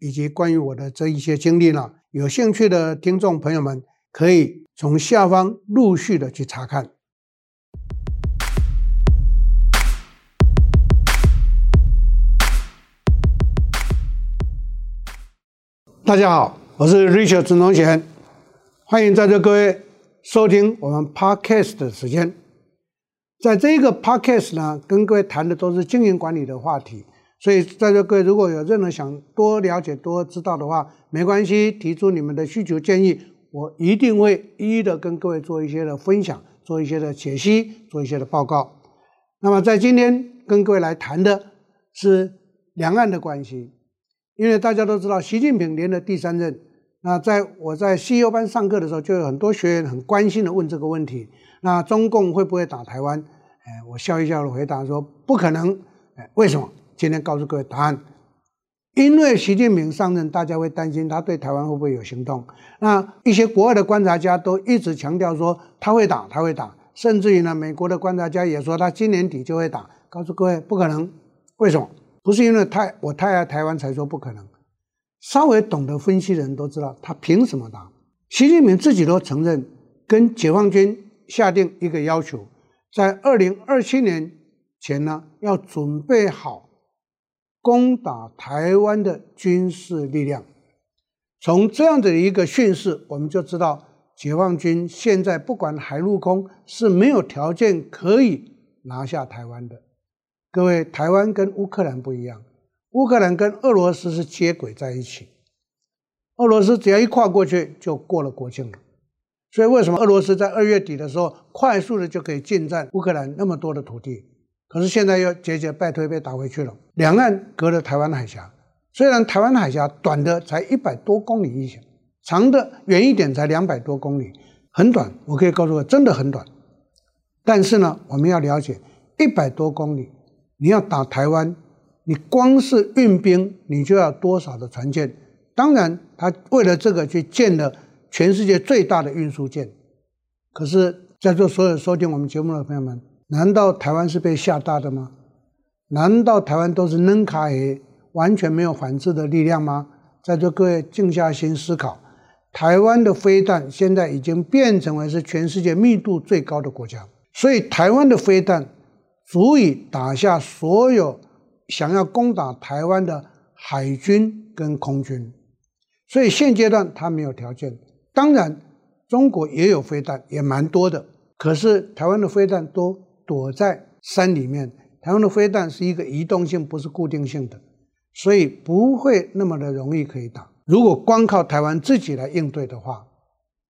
以及关于我的这一些经历呢，有兴趣的听众朋友们可以从下方陆续的去查看。大家好，我是 Richard 陈宗贤，欢迎在座各位收听我们 Podcast 的时间。在这个 Podcast 呢，跟各位谈的都是经营管理的话题，所以在座各位如果有任何想多了解、多知道的话，没关系，提出你们的需求建议，我一定会一一的跟各位做一些的分享，做一些的解析，做一些的报告。那么在今天跟各位来谈的是两岸的关系，因为大家都知道习近平连任第三任，那在我在西游班上课的时候，就有很多学员很关心的问这个问题。那中共会不会打台湾？哎，我笑一笑的回答说不可能。哎，为什么？今天告诉各位答案。因为习近平上任，大家会担心他对台湾会不会有行动。那一些国外的观察家都一直强调说他会打，他会打。甚至于呢，美国的观察家也说他今年底就会打。告诉各位不可能。为什么？不是因为太我太爱台湾才说不可能。稍微懂得分析的人都知道他凭什么打。习近平自己都承认跟解放军。下定一个要求，在二零二七年前呢，要准备好攻打台湾的军事力量。从这样的一个讯息，我们就知道解放军现在不管海陆空是没有条件可以拿下台湾的。各位，台湾跟乌克兰不一样，乌克兰跟俄罗斯是接轨在一起，俄罗斯只要一跨过去就过了国境了。所以，为什么俄罗斯在二月底的时候快速的就可以进占乌克兰那么多的土地？可是现在又节节败退，被打回去了。两岸隔着台湾海峡，虽然台湾海峡短的才一百多公里一些，长的远一点才两百多公里，很短。我可以告诉我，真的很短。但是呢，我们要了解，一百多公里，你要打台湾，你光是运兵，你就要多少的船舰？当然，他为了这个去建了。全世界最大的运输舰，可是，在座所有收听我们节目的朋友们，难道台湾是被吓大的吗？难道台湾都是扔卡诶，完全没有反制的力量吗？在座各位静下心思考，台湾的飞弹现在已经变成为是全世界密度最高的国家，所以台湾的飞弹足以打下所有想要攻打台湾的海军跟空军，所以现阶段它没有条件。当然，中国也有飞弹，也蛮多的。可是台湾的飞弹都躲在山里面，台湾的飞弹是一个移动性，不是固定性的，所以不会那么的容易可以打。如果光靠台湾自己来应对的话，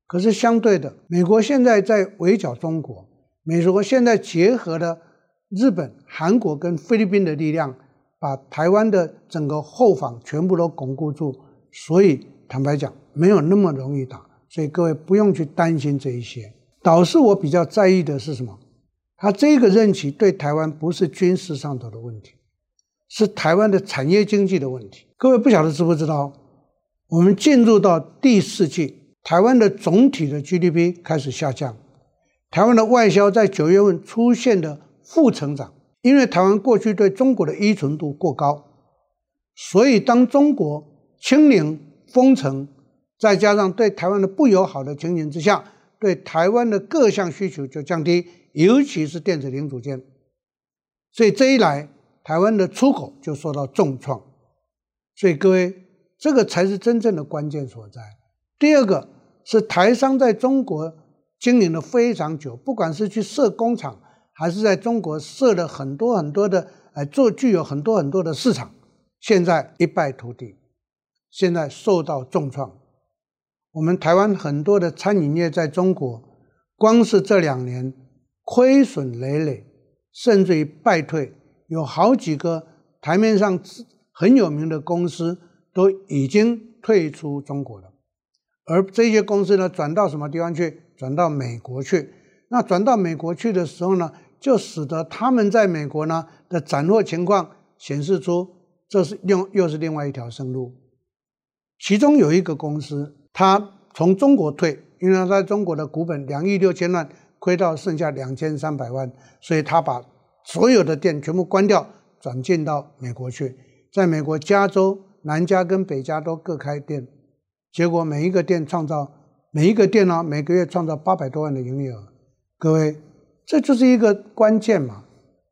可是相对的，美国现在在围剿中国，美国现在结合了日本、韩国跟菲律宾的力量，把台湾的整个后方全部都巩固住。所以坦白讲，没有那么容易打。所以各位不用去担心这一些，倒是我比较在意的是什么？他这个任期对台湾不是军事上头的问题，是台湾的产业经济的问题。各位不晓得知不知道？我们进入到第四季，台湾的总体的 GDP 开始下降，台湾的外销在九月份出现的负成长，因为台湾过去对中国的依存度过高，所以当中国清零封城。再加上对台湾的不友好的情形之下，对台湾的各项需求就降低，尤其是电子零组件。所以这一来，台湾的出口就受到重创。所以各位，这个才是真正的关键所在。第二个是台商在中国经营了非常久，不管是去设工厂，还是在中国设了很多很多的，呃，做具有很多很多的市场，现在一败涂地，现在受到重创。我们台湾很多的餐饮业在中国，光是这两年亏损累累，甚至于败退，有好几个台面上很有名的公司都已经退出中国了。而这些公司呢，转到什么地方去？转到美国去。那转到美国去的时候呢，就使得他们在美国呢的斩获情况显示出，这是另又是另外一条生路。其中有一个公司，它从中国退，因为它在中国的股本两亿六千万，亏到剩下两千三百万，所以他把所有的店全部关掉，转进到美国去。在美国加州南加跟北加都各开店，结果每一个店创造每一个店呢，每个月创造八百多万的营业额。各位，这就是一个关键嘛。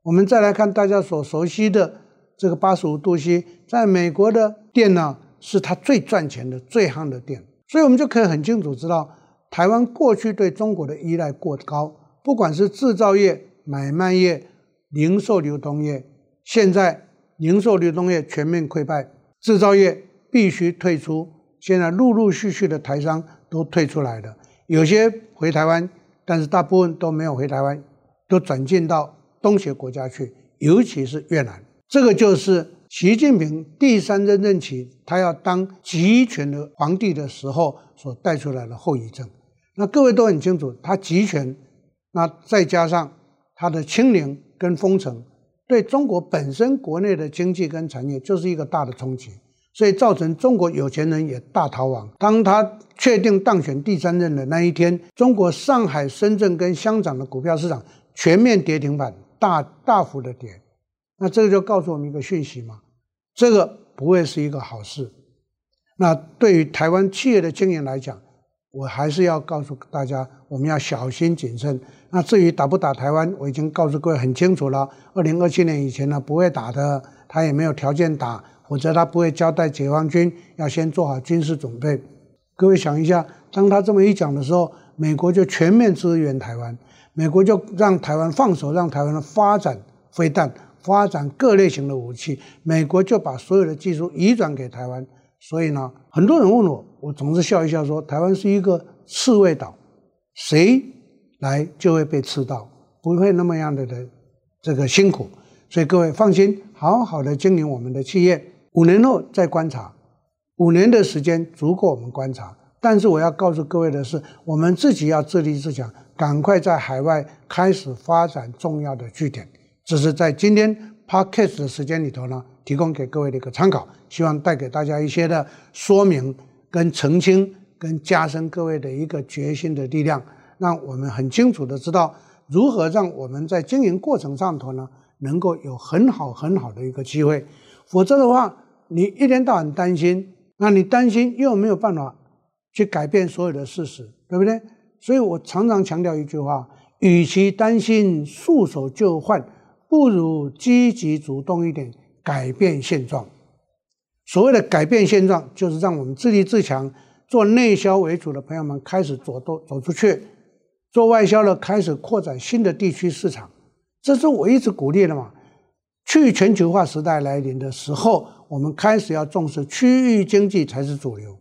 我们再来看大家所熟悉的这个八十五度 C，在美国的店呢，是它最赚钱的、最夯的店。所以我们就可以很清楚知道，台湾过去对中国的依赖过高，不管是制造业、买卖业、零售流通业，现在零售流通业全面溃败，制造业必须退出。现在陆陆续续的台商都退出来了，有些回台湾。但是大部分都没有回台湾，都转进到东协国家去，尤其是越南。这个就是习近平第三任任期，他要当集权的皇帝的时候所带出来的后遗症。那各位都很清楚，他集权，那再加上他的清零跟封城，对中国本身国内的经济跟产业就是一个大的冲击。所以造成中国有钱人也大逃亡。当他确定当选第三任的那一天，中国上海、深圳跟香港的股票市场全面跌停板，大大幅的跌。那这个就告诉我们一个讯息嘛，这个不会是一个好事。那对于台湾企业的经营来讲，我还是要告诉大家，我们要小心谨慎。那至于打不打台湾，我已经告诉各位很清楚了。二零二七年以前呢，不会打的，他也没有条件打。否则他不会交代解放军要先做好军事准备。各位想一下，当他这么一讲的时候，美国就全面支援台湾，美国就让台湾放手，让台湾的发展飞弹，发展各类型的武器，美国就把所有的技术移转给台湾。所以呢，很多人问我，我总是笑一笑说，台湾是一个刺猬岛，谁来就会被刺到，不会那么样的的这个辛苦。所以各位放心，好好的经营我们的企业。五年后再观察，五年的时间足够我们观察。但是我要告诉各位的是，我们自己要自立自强，赶快在海外开始发展重要的据点。这是在今天 Podcast 的时间里头呢，提供给各位的一个参考，希望带给大家一些的说明、跟澄清、跟加深各位的一个决心的力量，让我们很清楚的知道如何让我们在经营过程上头呢，能够有很好很好的一个机会。否则的话，你一天到晚担心，那你担心又没有办法去改变所有的事实，对不对？所以我常常强调一句话：与其担心束手就患，不如积极主动一点，改变现状。所谓的改变现状，就是让我们自立自强，做内销为主的朋友们开始走都走出去，做外销的开始扩展新的地区市场。这是我一直鼓励的嘛。去全球化时代来临的时候，我们开始要重视区域经济才是主流。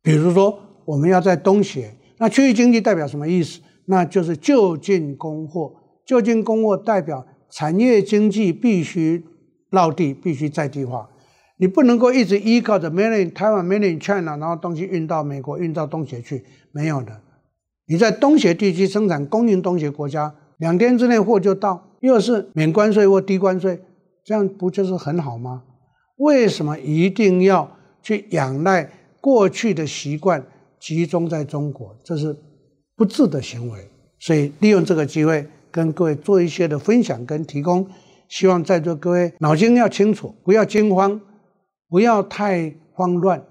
比如说，我们要在东协，那区域经济代表什么意思？那就是就近供货。就近供货代表产业经济必须落地，必须在地化。你不能够一直依靠着 Made in Taiwan、Made in China，然后东西运到美国、运到东协去，没有的。你在东协地区生产，供应东协国家，两天之内货就到。又是免关税或低关税，这样不就是很好吗？为什么一定要去仰赖过去的习惯集中在中国？这是不智的行为。所以利用这个机会跟各位做一些的分享跟提供，希望在座各位脑筋要清楚，不要惊慌，不要太慌乱，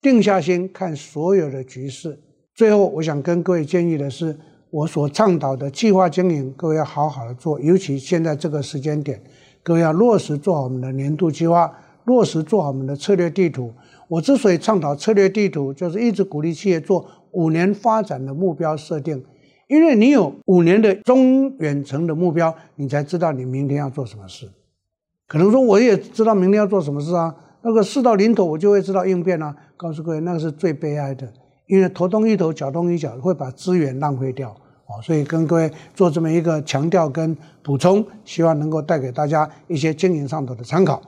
定下心看所有的局势。最后，我想跟各位建议的是。我所倡导的计划经营，各位要好好的做，尤其现在这个时间点，各位要落实做好我们的年度计划，落实做好我们的策略地图。我之所以倡导策略地图，就是一直鼓励企业做五年发展的目标设定，因为你有五年的中远程的目标，你才知道你明天要做什么事。可能说我也知道明天要做什么事啊，那个事到临头我就会知道应变啊。告诉各位，那个是最悲哀的。因为头东一头，脚东一脚，会把资源浪费掉啊！所以跟各位做这么一个强调跟补充，希望能够带给大家一些经营上头的参考。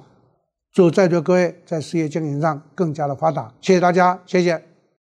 祝在座各位在事业经营上更加的发达。谢谢大家，谢谢。